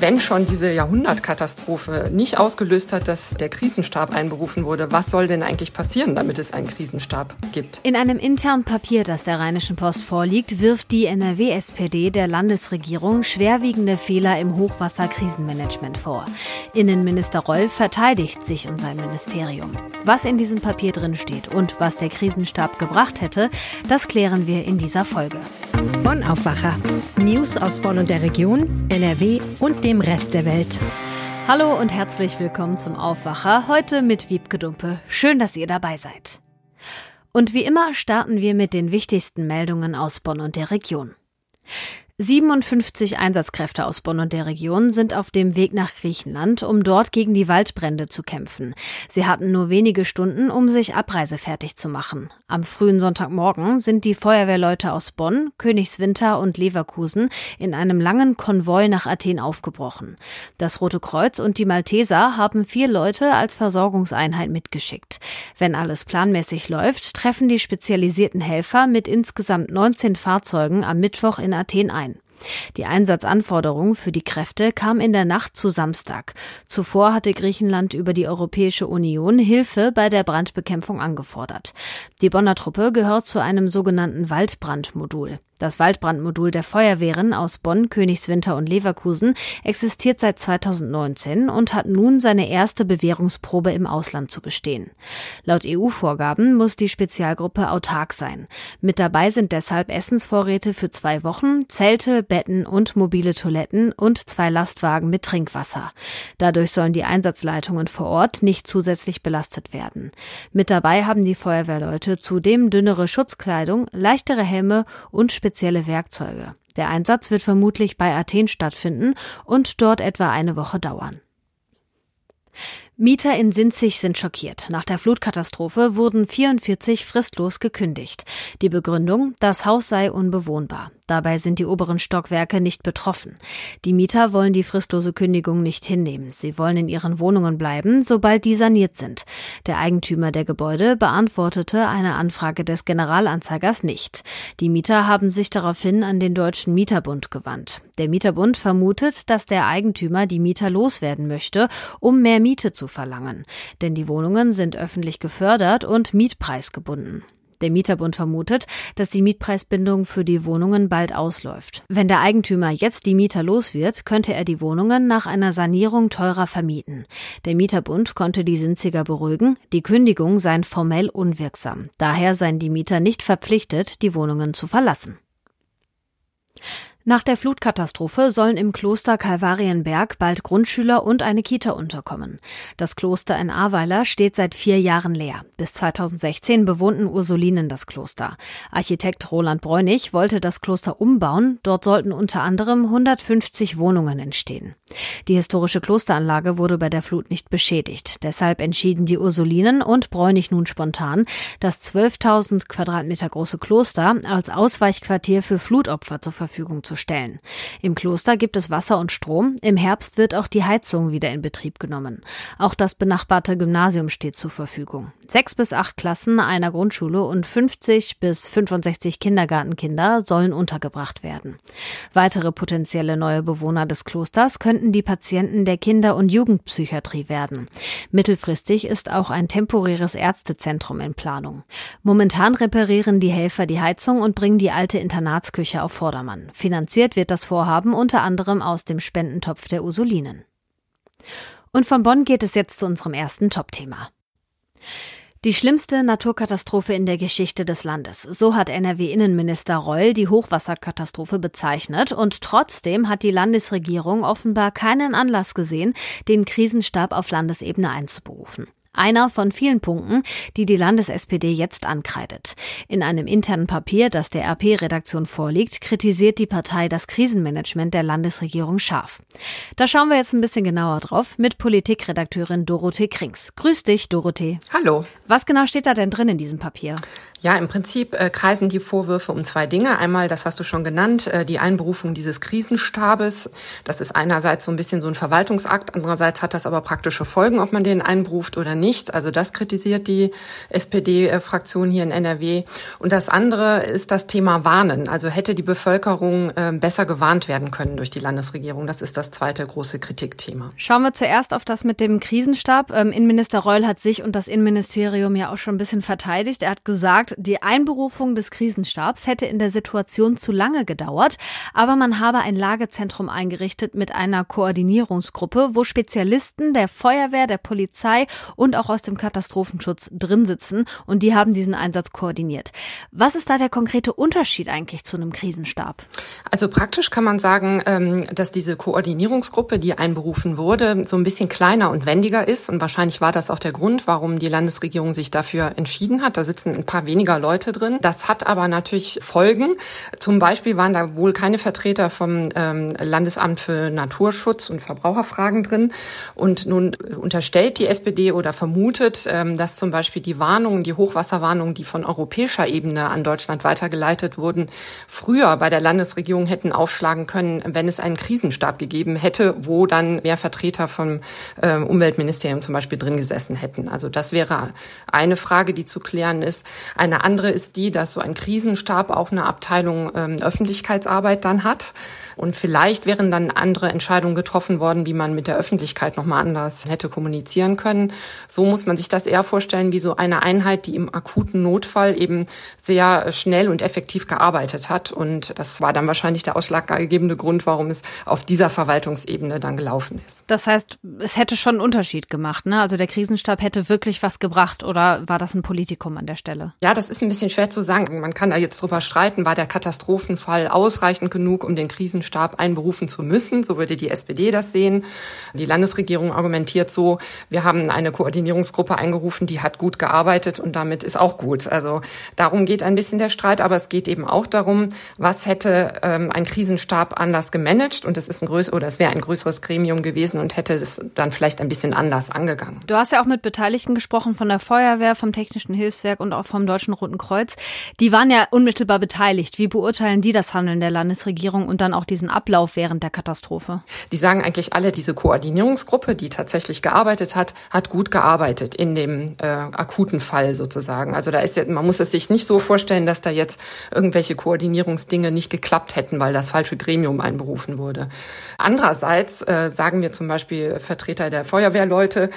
wenn schon diese Jahrhundertkatastrophe nicht ausgelöst hat, dass der Krisenstab einberufen wurde, was soll denn eigentlich passieren, damit es einen Krisenstab gibt? In einem internen Papier, das der Rheinischen Post vorliegt, wirft die NRW-SPD der Landesregierung schwerwiegende Fehler im Hochwasserkrisenmanagement vor. Innenminister Roll verteidigt sich und sein Ministerium. Was in diesem Papier drin steht und was der Krisenstab gebracht hätte, das klären wir in dieser Folge. Bonn Aufwacher. News aus Bonn und der Region, NRW und dem Rest der Welt. Hallo und herzlich willkommen zum Aufwacher. Heute mit Wiebke Dumpe. Schön, dass ihr dabei seid. Und wie immer starten wir mit den wichtigsten Meldungen aus Bonn und der Region. 57 Einsatzkräfte aus Bonn und der Region sind auf dem Weg nach Griechenland, um dort gegen die Waldbrände zu kämpfen. Sie hatten nur wenige Stunden, um sich abreisefertig zu machen. Am frühen Sonntagmorgen sind die Feuerwehrleute aus Bonn, Königswinter und Leverkusen in einem langen Konvoi nach Athen aufgebrochen. Das Rote Kreuz und die Malteser haben vier Leute als Versorgungseinheit mitgeschickt. Wenn alles planmäßig läuft, treffen die spezialisierten Helfer mit insgesamt 19 Fahrzeugen am Mittwoch in Athen ein. Die Einsatzanforderung für die Kräfte kam in der Nacht zu Samstag. Zuvor hatte Griechenland über die Europäische Union Hilfe bei der Brandbekämpfung angefordert. Die Bonner Truppe gehört zu einem sogenannten Waldbrandmodul. Das Waldbrandmodul der Feuerwehren aus Bonn, Königswinter und Leverkusen existiert seit 2019 und hat nun seine erste Bewährungsprobe im Ausland zu bestehen. Laut EU-Vorgaben muss die Spezialgruppe autark sein. Mit dabei sind deshalb Essensvorräte für zwei Wochen, Zelte, Betten und mobile Toiletten und zwei Lastwagen mit Trinkwasser. Dadurch sollen die Einsatzleitungen vor Ort nicht zusätzlich belastet werden. Mit dabei haben die Feuerwehrleute zudem dünnere Schutzkleidung, leichtere Helme und spezielle Werkzeuge. Der Einsatz wird vermutlich bei Athen stattfinden und dort etwa eine Woche dauern. Mieter in Sinzig sind schockiert. Nach der Flutkatastrophe wurden 44 fristlos gekündigt. Die Begründung, das Haus sei unbewohnbar. Dabei sind die oberen Stockwerke nicht betroffen. Die Mieter wollen die fristlose Kündigung nicht hinnehmen. Sie wollen in ihren Wohnungen bleiben, sobald die saniert sind. Der Eigentümer der Gebäude beantwortete eine Anfrage des Generalanzeigers nicht. Die Mieter haben sich daraufhin an den Deutschen Mieterbund gewandt. Der Mieterbund vermutet, dass der Eigentümer die Mieter loswerden möchte, um mehr Miete zu verlangen. Denn die Wohnungen sind öffentlich gefördert und mietpreisgebunden. Der Mieterbund vermutet, dass die Mietpreisbindung für die Wohnungen bald ausläuft. Wenn der Eigentümer jetzt die Mieter los wird, könnte er die Wohnungen nach einer Sanierung teurer vermieten. Der Mieterbund konnte die Sinziger beruhigen, die Kündigung sei formell unwirksam. Daher seien die Mieter nicht verpflichtet, die Wohnungen zu verlassen. Nach der Flutkatastrophe sollen im Kloster Kalvarienberg bald Grundschüler und eine Kita unterkommen. Das Kloster in Ahrweiler steht seit vier Jahren leer. Bis 2016 bewohnten Ursulinen das Kloster. Architekt Roland Bräunig wollte das Kloster umbauen. Dort sollten unter anderem 150 Wohnungen entstehen. Die historische Klosteranlage wurde bei der Flut nicht beschädigt. Deshalb entschieden die Ursulinen und Bräunig nun spontan, das 12.000 Quadratmeter große Kloster als Ausweichquartier für Flutopfer zur Verfügung zu stellen. Im Kloster gibt es Wasser und Strom. Im Herbst wird auch die Heizung wieder in Betrieb genommen. Auch das benachbarte Gymnasium steht zur Verfügung. Sechs bis acht Klassen einer Grundschule und 50 bis 65 Kindergartenkinder sollen untergebracht werden. Weitere potenzielle neue Bewohner des Klosters könnten die Patienten der Kinder- und Jugendpsychiatrie werden. Mittelfristig ist auch ein temporäres Ärztezentrum in Planung. Momentan reparieren die Helfer die Heizung und bringen die alte Internatsküche auf Vordermann. Finanziell Finanziert wird das Vorhaben unter anderem aus dem Spendentopf der Ursulinen. Und von Bonn geht es jetzt zu unserem ersten Top-Thema. Die schlimmste Naturkatastrophe in der Geschichte des Landes. So hat NRW-Innenminister Reul die Hochwasserkatastrophe bezeichnet. Und trotzdem hat die Landesregierung offenbar keinen Anlass gesehen, den Krisenstab auf Landesebene einzuberufen. Einer von vielen Punkten, die die Landes-SPD jetzt ankreidet. In einem internen Papier, das der RP-Redaktion vorliegt, kritisiert die Partei das Krisenmanagement der Landesregierung scharf. Da schauen wir jetzt ein bisschen genauer drauf mit Politikredakteurin Dorothee Krings. Grüß dich, Dorothee. Hallo. Was genau steht da denn drin in diesem Papier? Ja, im Prinzip äh, kreisen die Vorwürfe um zwei Dinge. Einmal, das hast du schon genannt, äh, die Einberufung dieses Krisenstabes. Das ist einerseits so ein bisschen so ein Verwaltungsakt, andererseits hat das aber praktische Folgen, ob man den einberuft oder nicht. Also das kritisiert die SPD-Fraktion hier in NRW. Und das andere ist das Thema Warnen. Also hätte die Bevölkerung äh, besser gewarnt werden können durch die Landesregierung. Das ist das zweite große Kritikthema. Schauen wir zuerst auf das mit dem Krisenstab. Ähm, Innenminister Reul hat sich und das Innenministerium ja auch schon ein bisschen verteidigt. Er hat gesagt, sagt, die Einberufung des Krisenstabs hätte in der Situation zu lange gedauert, aber man habe ein Lagezentrum eingerichtet mit einer Koordinierungsgruppe, wo Spezialisten der Feuerwehr, der Polizei und auch aus dem Katastrophenschutz drin sitzen und die haben diesen Einsatz koordiniert. Was ist da der konkrete Unterschied eigentlich zu einem Krisenstab? Also praktisch kann man sagen, ähm, dass diese Koordinierungsgruppe, die einberufen wurde, so ein bisschen kleiner und wendiger ist und wahrscheinlich war das auch der Grund, warum die Landesregierung sich dafür entschieden hat. Da sitzen ein paar wenige weniger Leute drin. Das hat aber natürlich Folgen. Zum Beispiel waren da wohl keine Vertreter vom ähm, Landesamt für Naturschutz und Verbraucherfragen drin. Und nun unterstellt die SPD oder vermutet, ähm, dass zum Beispiel die Warnungen, die Hochwasserwarnungen, die von europäischer Ebene an Deutschland weitergeleitet wurden, früher bei der Landesregierung hätten aufschlagen können, wenn es einen Krisenstab gegeben hätte, wo dann mehr Vertreter vom äh, Umweltministerium zum Beispiel drin gesessen hätten. Also das wäre eine Frage, die zu klären ist. Ein eine andere ist die, dass so ein Krisenstab auch eine Abteilung ähm, Öffentlichkeitsarbeit dann hat. Und vielleicht wären dann andere Entscheidungen getroffen worden, wie man mit der Öffentlichkeit nochmal anders hätte kommunizieren können. So muss man sich das eher vorstellen wie so eine Einheit, die im akuten Notfall eben sehr schnell und effektiv gearbeitet hat. Und das war dann wahrscheinlich der ausschlaggebende Grund, warum es auf dieser Verwaltungsebene dann gelaufen ist. Das heißt, es hätte schon einen Unterschied gemacht, ne? Also der Krisenstab hätte wirklich was gebracht oder war das ein Politikum an der Stelle? Ja, das ist ein bisschen schwer zu sagen. Man kann da jetzt drüber streiten, war der Katastrophenfall ausreichend genug, um den Krisenstab einberufen zu müssen. So würde die SPD das sehen. Die Landesregierung argumentiert so, wir haben eine Koordinierungsgruppe eingerufen, die hat gut gearbeitet und damit ist auch gut. Also darum geht ein bisschen der Streit, aber es geht eben auch darum, was hätte ähm, ein Krisenstab anders gemanagt und es ist ein größer oder es wäre ein größeres Gremium gewesen und hätte es dann vielleicht ein bisschen anders angegangen. Du hast ja auch mit Beteiligten gesprochen von der Feuerwehr, vom Technischen Hilfswerk und auch vom Deutschen Roten Kreuz. Die waren ja unmittelbar beteiligt. Wie beurteilen die das Handeln der Landesregierung und dann auch die diesen Ablauf während der Katastrophe? Die sagen eigentlich alle, diese Koordinierungsgruppe, die tatsächlich gearbeitet hat, hat gut gearbeitet in dem äh, akuten Fall sozusagen. Also da ist ja, man muss es sich nicht so vorstellen, dass da jetzt irgendwelche Koordinierungsdinge nicht geklappt hätten, weil das falsche Gremium einberufen wurde. Andererseits äh, sagen wir zum Beispiel Vertreter der Feuerwehrleute,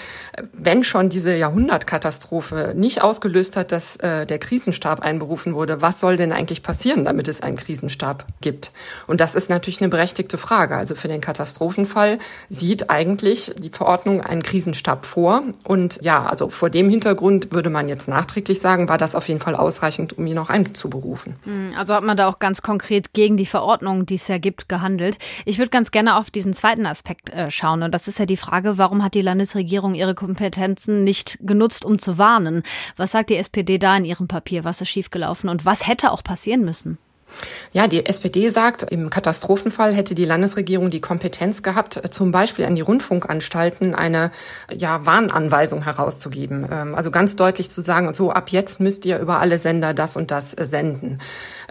wenn schon diese Jahrhundertkatastrophe nicht ausgelöst hat, dass äh, der Krisenstab einberufen wurde, was soll denn eigentlich passieren, damit es einen Krisenstab gibt? Und das ist natürlich eine berechtigte Frage. Also für den Katastrophenfall sieht eigentlich die Verordnung einen Krisenstab vor. Und ja, also vor dem Hintergrund würde man jetzt nachträglich sagen, war das auf jeden Fall ausreichend, um ihn auch einzuberufen. Hm, also hat man da auch ganz konkret gegen die Verordnung, die es ja gibt, gehandelt. Ich würde ganz gerne auf diesen zweiten Aspekt äh, schauen. Und das ist ja die Frage, warum hat die Landesregierung ihre Kompetenzen nicht genutzt, um zu warnen? Was sagt die SPD da in ihrem Papier? Was ist schiefgelaufen und was hätte auch passieren müssen? Ja, die SPD sagt, im Katastrophenfall hätte die Landesregierung die Kompetenz gehabt, zum Beispiel an die Rundfunkanstalten eine ja, Warnanweisung herauszugeben. Ähm, also ganz deutlich zu sagen, so ab jetzt müsst ihr über alle Sender das und das äh, senden.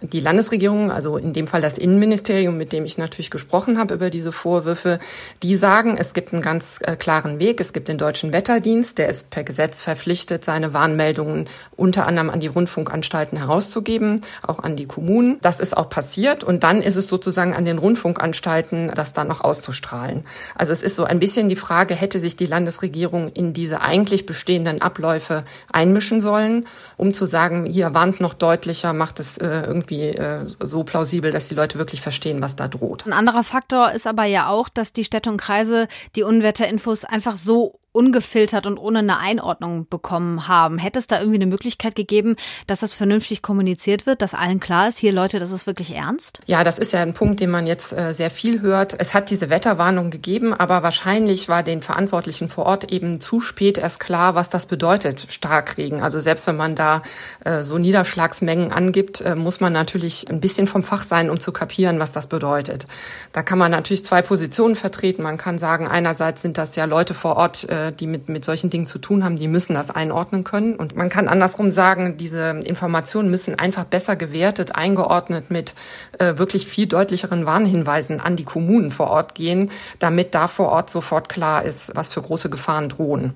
Die Landesregierung, also in dem Fall das Innenministerium, mit dem ich natürlich gesprochen habe über diese Vorwürfe, die sagen, es gibt einen ganz äh, klaren Weg. Es gibt den Deutschen Wetterdienst, der ist per Gesetz verpflichtet, seine Warnmeldungen unter anderem an die Rundfunkanstalten herauszugeben, auch an die Kommunen. Das ist auch passiert und dann ist es sozusagen an den Rundfunkanstalten, das dann noch auszustrahlen. Also es ist so ein bisschen die Frage, hätte sich die Landesregierung in diese eigentlich bestehenden Abläufe einmischen sollen, um zu sagen, hier warnt noch deutlicher, macht es äh, irgendwie äh, so plausibel, dass die Leute wirklich verstehen, was da droht. Ein anderer Faktor ist aber ja auch, dass die Städte und Kreise die Unwetterinfos einfach so ungefiltert und ohne eine Einordnung bekommen haben. Hätte es da irgendwie eine Möglichkeit gegeben, dass das vernünftig kommuniziert wird, dass allen klar ist, hier Leute, das ist wirklich ernst? Ja, das ist ja ein Punkt, den man jetzt äh, sehr viel hört. Es hat diese Wetterwarnung gegeben, aber wahrscheinlich war den Verantwortlichen vor Ort eben zu spät erst klar, was das bedeutet, Starkregen. Also selbst wenn man da äh, so Niederschlagsmengen angibt, äh, muss man natürlich ein bisschen vom Fach sein, um zu kapieren, was das bedeutet. Da kann man natürlich zwei Positionen vertreten. Man kann sagen, einerseits sind das ja Leute vor Ort, die mit, mit solchen Dingen zu tun haben, die müssen das einordnen können. Und man kann andersrum sagen, diese Informationen müssen einfach besser gewertet, eingeordnet mit äh, wirklich viel deutlicheren Warnhinweisen an die Kommunen vor Ort gehen, damit da vor Ort sofort klar ist, was für große Gefahren drohen.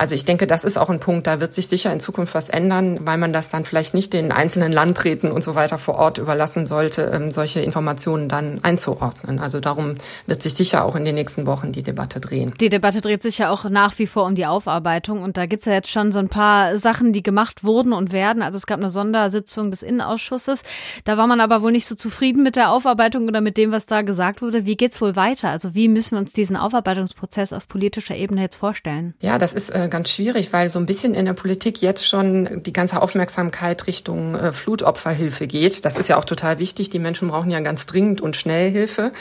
Also ich denke, das ist auch ein Punkt, da wird sich sicher in Zukunft was ändern, weil man das dann vielleicht nicht den einzelnen Landräten und so weiter vor Ort überlassen sollte, ähm, solche Informationen dann einzuordnen. Also darum wird sich sicher auch in den nächsten Wochen die Debatte drehen. Die Debatte dreht sich ja auch nach wie vor um die Aufarbeitung und da gibt's ja jetzt schon so ein paar Sachen, die gemacht wurden und werden. Also es gab eine Sondersitzung des Innenausschusses. Da war man aber wohl nicht so zufrieden mit der Aufarbeitung oder mit dem, was da gesagt wurde. Wie geht's wohl weiter? Also wie müssen wir uns diesen Aufarbeitungsprozess auf politischer Ebene jetzt vorstellen? Ja, das ist äh, ganz schwierig, weil so ein bisschen in der Politik jetzt schon die ganze Aufmerksamkeit Richtung äh, Flutopferhilfe geht. Das ist ja auch total wichtig. Die Menschen brauchen ja ganz dringend und schnell Hilfe.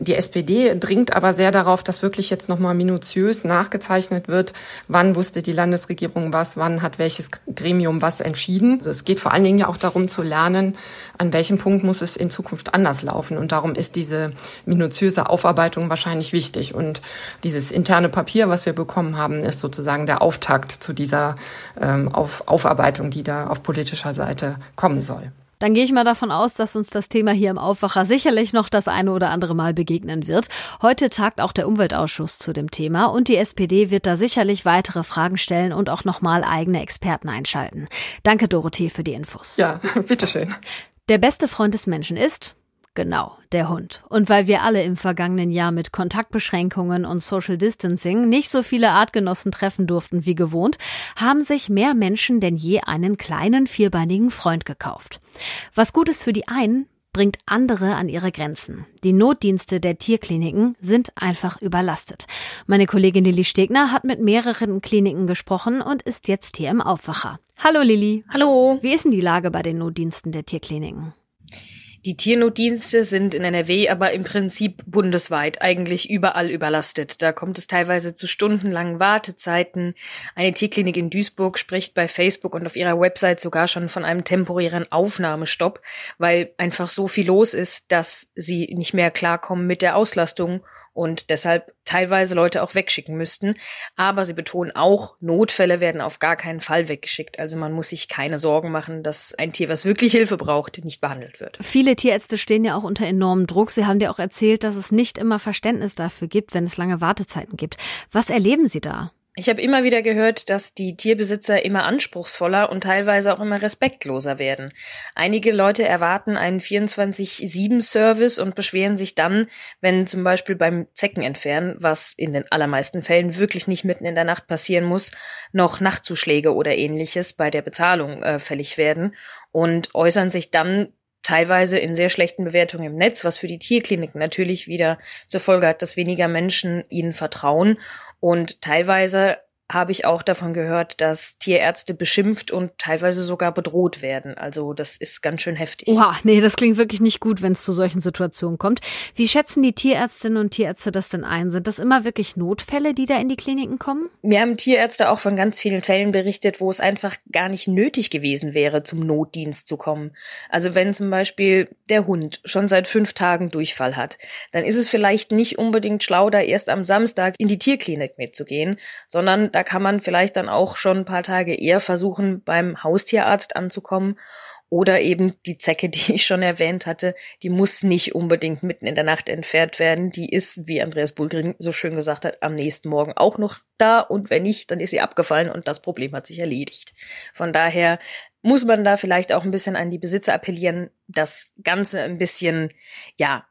Die SPD dringt aber sehr darauf, dass wirklich jetzt nochmal minutiös nachgezeichnet wird, wann wusste die Landesregierung was, wann hat welches Gremium was entschieden. Also es geht vor allen Dingen ja auch darum zu lernen, an welchem Punkt muss es in Zukunft anders laufen. Und darum ist diese minutiöse Aufarbeitung wahrscheinlich wichtig. Und dieses interne Papier, was wir bekommen haben, ist sozusagen der Auftakt zu dieser ähm, Auf Aufarbeitung, die da auf politischer Seite kommen soll. Dann gehe ich mal davon aus, dass uns das Thema hier im Aufwacher sicherlich noch das eine oder andere Mal begegnen wird. Heute tagt auch der Umweltausschuss zu dem Thema und die SPD wird da sicherlich weitere Fragen stellen und auch nochmal eigene Experten einschalten. Danke, Dorothee, für die Infos. Ja, bitteschön. Der beste Freund des Menschen ist Genau, der Hund. Und weil wir alle im vergangenen Jahr mit Kontaktbeschränkungen und Social Distancing nicht so viele Artgenossen treffen durften wie gewohnt, haben sich mehr Menschen denn je einen kleinen vierbeinigen Freund gekauft. Was gut ist für die einen, bringt andere an ihre Grenzen. Die Notdienste der Tierkliniken sind einfach überlastet. Meine Kollegin Lilly Stegner hat mit mehreren Kliniken gesprochen und ist jetzt hier im Aufwacher. Hallo Lilly. Hallo. Wie ist denn die Lage bei den Notdiensten der Tierkliniken? Die Tiernotdienste sind in NRW aber im Prinzip bundesweit eigentlich überall überlastet. Da kommt es teilweise zu stundenlangen Wartezeiten. Eine Tierklinik in Duisburg spricht bei Facebook und auf ihrer Website sogar schon von einem temporären Aufnahmestopp, weil einfach so viel los ist, dass sie nicht mehr klarkommen mit der Auslastung und deshalb teilweise Leute auch wegschicken müssten. Aber sie betonen auch, Notfälle werden auf gar keinen Fall weggeschickt. Also man muss sich keine Sorgen machen, dass ein Tier, was wirklich Hilfe braucht, nicht behandelt wird. Viele Tierärzte stehen ja auch unter enormem Druck. Sie haben dir auch erzählt, dass es nicht immer Verständnis dafür gibt, wenn es lange Wartezeiten gibt. Was erleben Sie da? Ich habe immer wieder gehört, dass die Tierbesitzer immer anspruchsvoller und teilweise auch immer respektloser werden. Einige Leute erwarten einen 24-7-Service und beschweren sich dann, wenn zum Beispiel beim Zeckenentfernen, was in den allermeisten Fällen wirklich nicht mitten in der Nacht passieren muss, noch Nachtzuschläge oder ähnliches bei der Bezahlung äh, fällig werden und äußern sich dann teilweise in sehr schlechten Bewertungen im Netz, was für die Tierkliniken natürlich wieder zur Folge hat, dass weniger Menschen ihnen vertrauen und teilweise habe ich auch davon gehört, dass Tierärzte beschimpft und teilweise sogar bedroht werden. Also das ist ganz schön heftig. Oha, nee, das klingt wirklich nicht gut, wenn es zu solchen Situationen kommt. Wie schätzen die Tierärztinnen und Tierärzte das denn ein? Sind das immer wirklich Notfälle, die da in die Kliniken kommen? Mir haben Tierärzte auch von ganz vielen Fällen berichtet, wo es einfach gar nicht nötig gewesen wäre, zum Notdienst zu kommen. Also wenn zum Beispiel der Hund schon seit fünf Tagen Durchfall hat, dann ist es vielleicht nicht unbedingt schlau, da erst am Samstag in die Tierklinik mitzugehen, sondern da kann man vielleicht dann auch schon ein paar Tage eher versuchen, beim Haustierarzt anzukommen. Oder eben die Zecke, die ich schon erwähnt hatte, die muss nicht unbedingt mitten in der Nacht entfernt werden. Die ist, wie Andreas Bulgring so schön gesagt hat, am nächsten Morgen auch noch da. Und wenn nicht, dann ist sie abgefallen und das Problem hat sich erledigt. Von daher muss man da vielleicht auch ein bisschen an die Besitzer appellieren, das Ganze ein bisschen, ja,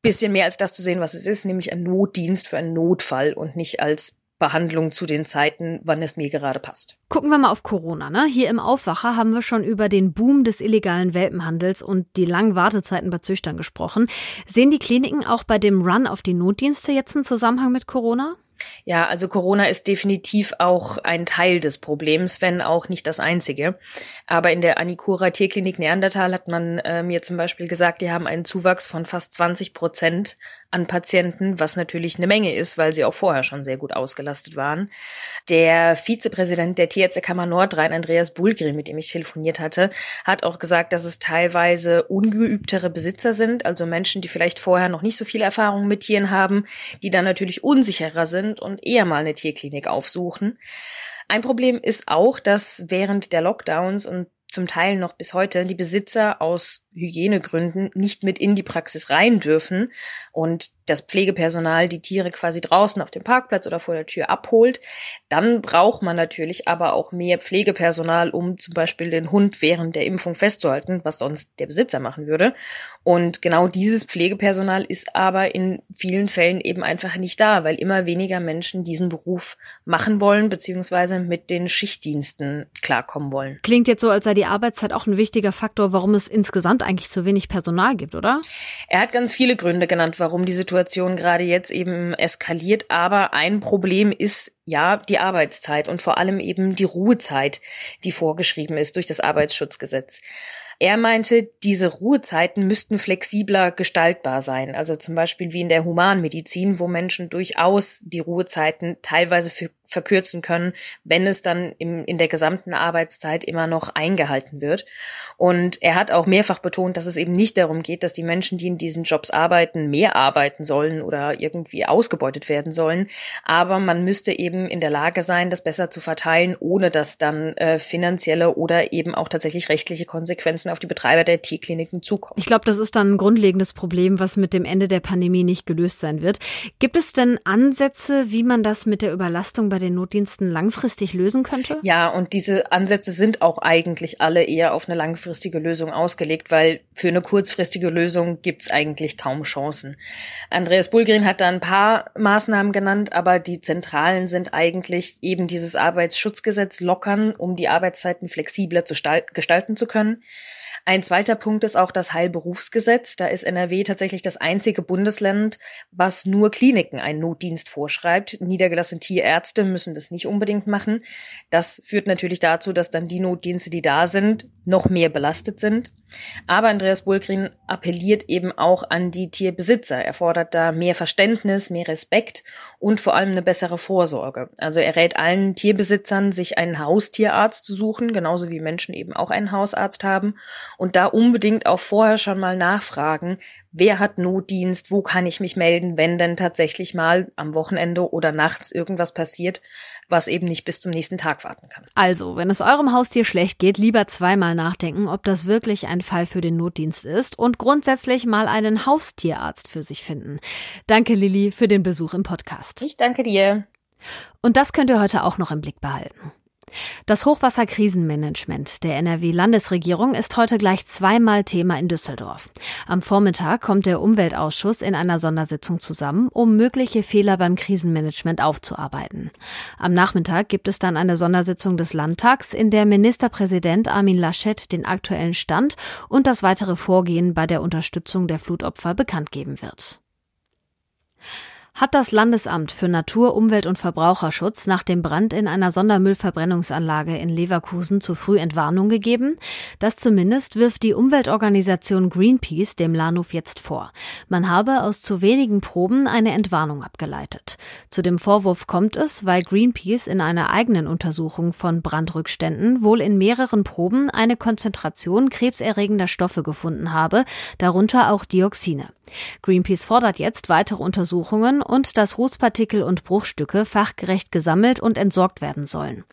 bisschen mehr als das zu sehen, was es ist, nämlich ein Notdienst für einen Notfall und nicht als Behandlung zu den Zeiten, wann es mir gerade passt. Gucken wir mal auf Corona. Ne? Hier im Aufwacher haben wir schon über den Boom des illegalen Welpenhandels und die langen Wartezeiten bei Züchtern gesprochen. Sehen die Kliniken auch bei dem Run auf die Notdienste jetzt einen Zusammenhang mit Corona? Ja, also Corona ist definitiv auch ein Teil des Problems, wenn auch nicht das einzige. Aber in der Anikura Tierklinik Neandertal hat man äh, mir zum Beispiel gesagt, die haben einen Zuwachs von fast 20 Prozent an Patienten, was natürlich eine Menge ist, weil sie auch vorher schon sehr gut ausgelastet waren. Der Vizepräsident der Tierärztekammer Nordrhein, Andreas Bulgrim, mit dem ich telefoniert hatte, hat auch gesagt, dass es teilweise ungeübtere Besitzer sind, also Menschen, die vielleicht vorher noch nicht so viel Erfahrung mit Tieren haben, die dann natürlich unsicherer sind und eher mal eine Tierklinik aufsuchen. Ein Problem ist auch, dass während der Lockdowns und zum Teil noch bis heute die Besitzer aus Hygienegründen nicht mit in die Praxis rein dürfen. Und das Pflegepersonal die Tiere quasi draußen auf dem Parkplatz oder vor der Tür abholt, dann braucht man natürlich aber auch mehr Pflegepersonal, um zum Beispiel den Hund während der Impfung festzuhalten, was sonst der Besitzer machen würde. Und genau dieses Pflegepersonal ist aber in vielen Fällen eben einfach nicht da, weil immer weniger Menschen diesen Beruf machen wollen, beziehungsweise mit den Schichtdiensten klarkommen wollen. Klingt jetzt so, als sei die Arbeitszeit auch ein wichtiger Faktor, warum es insgesamt eigentlich zu wenig Personal gibt, oder? Er hat ganz viele Gründe genannt, warum die Situation gerade jetzt eben eskaliert. Aber ein Problem ist ja die Arbeitszeit und vor allem eben die Ruhezeit, die vorgeschrieben ist durch das Arbeitsschutzgesetz. Er meinte, diese Ruhezeiten müssten flexibler gestaltbar sein. Also zum Beispiel wie in der Humanmedizin, wo Menschen durchaus die Ruhezeiten teilweise für verkürzen können, wenn es dann im, in der gesamten Arbeitszeit immer noch eingehalten wird. Und er hat auch mehrfach betont, dass es eben nicht darum geht, dass die Menschen, die in diesen Jobs arbeiten, mehr arbeiten sollen oder irgendwie ausgebeutet werden sollen. Aber man müsste eben in der Lage sein, das besser zu verteilen, ohne dass dann äh, finanzielle oder eben auch tatsächlich rechtliche Konsequenzen auf die Betreiber der Tierkliniken zukommen. Ich glaube, das ist dann ein grundlegendes Problem, was mit dem Ende der Pandemie nicht gelöst sein wird. Gibt es denn Ansätze, wie man das mit der Überlastung bei den Notdiensten langfristig lösen könnte? Ja, und diese Ansätze sind auch eigentlich alle eher auf eine langfristige Lösung ausgelegt, weil für eine kurzfristige Lösung gibt's eigentlich kaum Chancen. Andreas Bulgrin hat da ein paar Maßnahmen genannt, aber die zentralen sind eigentlich eben dieses Arbeitsschutzgesetz lockern, um die Arbeitszeiten flexibler zu gestalten zu können. Ein zweiter Punkt ist auch das Heilberufsgesetz. Da ist NRW tatsächlich das einzige Bundesland, was nur Kliniken einen Notdienst vorschreibt. Niedergelassene Tierärzte müssen das nicht unbedingt machen. Das führt natürlich dazu, dass dann die Notdienste, die da sind, noch mehr belastet sind. Aber Andreas Bulgrin appelliert eben auch an die Tierbesitzer. Er fordert da mehr Verständnis, mehr Respekt und vor allem eine bessere Vorsorge. Also er rät allen Tierbesitzern, sich einen Haustierarzt zu suchen, genauso wie Menschen eben auch einen Hausarzt haben und da unbedingt auch vorher schon mal nachfragen, wer hat Notdienst, wo kann ich mich melden, wenn denn tatsächlich mal am Wochenende oder nachts irgendwas passiert, was eben nicht bis zum nächsten Tag warten kann. Also, wenn es eurem Haustier schlecht geht, lieber zweimal nachdenken, ob das wirklich ein Fall für den Notdienst ist und grundsätzlich mal einen Haustierarzt für sich finden. Danke, Lilly, für den Besuch im Podcast. Ich danke dir. Und das könnt ihr heute auch noch im Blick behalten. Das Hochwasserkrisenmanagement der NRW-Landesregierung ist heute gleich zweimal Thema in Düsseldorf. Am Vormittag kommt der Umweltausschuss in einer Sondersitzung zusammen, um mögliche Fehler beim Krisenmanagement aufzuarbeiten. Am Nachmittag gibt es dann eine Sondersitzung des Landtags, in der Ministerpräsident Armin Laschet den aktuellen Stand und das weitere Vorgehen bei der Unterstützung der Flutopfer bekannt geben wird hat das Landesamt für Natur, Umwelt und Verbraucherschutz nach dem Brand in einer Sondermüllverbrennungsanlage in Leverkusen zu früh Entwarnung gegeben? Das zumindest wirft die Umweltorganisation Greenpeace dem Lahnhof jetzt vor. Man habe aus zu wenigen Proben eine Entwarnung abgeleitet. Zu dem Vorwurf kommt es, weil Greenpeace in einer eigenen Untersuchung von Brandrückständen wohl in mehreren Proben eine Konzentration krebserregender Stoffe gefunden habe, darunter auch Dioxine. Greenpeace fordert jetzt weitere Untersuchungen und dass Rußpartikel und Bruchstücke fachgerecht gesammelt und entsorgt werden sollen.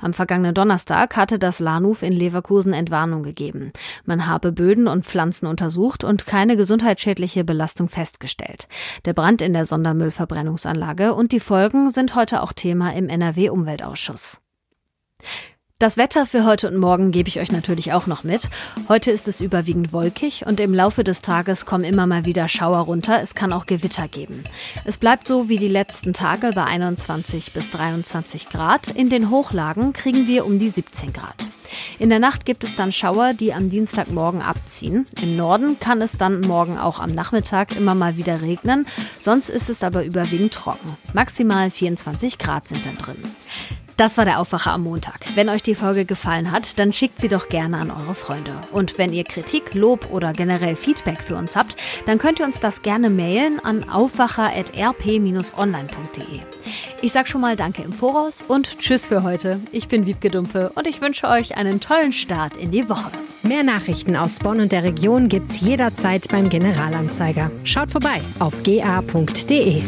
Am vergangenen Donnerstag hatte das Lahnhof in Leverkusen Entwarnung gegeben. Man habe Böden und Pflanzen untersucht und keine gesundheitsschädliche Belastung festgestellt. Der Brand in der Sondermüllverbrennungsanlage und die Folgen sind heute auch Thema im NRW-Umweltausschuss. Das Wetter für heute und morgen gebe ich euch natürlich auch noch mit. Heute ist es überwiegend wolkig und im Laufe des Tages kommen immer mal wieder Schauer runter. Es kann auch Gewitter geben. Es bleibt so wie die letzten Tage bei 21 bis 23 Grad. In den Hochlagen kriegen wir um die 17 Grad. In der Nacht gibt es dann Schauer, die am Dienstagmorgen abziehen. Im Norden kann es dann morgen auch am Nachmittag immer mal wieder regnen. Sonst ist es aber überwiegend trocken. Maximal 24 Grad sind dann drin. Das war der Aufwacher am Montag. Wenn euch die Folge gefallen hat, dann schickt sie doch gerne an eure Freunde. Und wenn ihr Kritik, Lob oder generell Feedback für uns habt, dann könnt ihr uns das gerne mailen an aufwacher.rp-online.de. Ich sag schon mal Danke im Voraus und Tschüss für heute. Ich bin Wiebke Dumpe und ich wünsche euch einen tollen Start in die Woche. Mehr Nachrichten aus Bonn und der Region gibt's jederzeit beim Generalanzeiger. Schaut vorbei auf ga.de.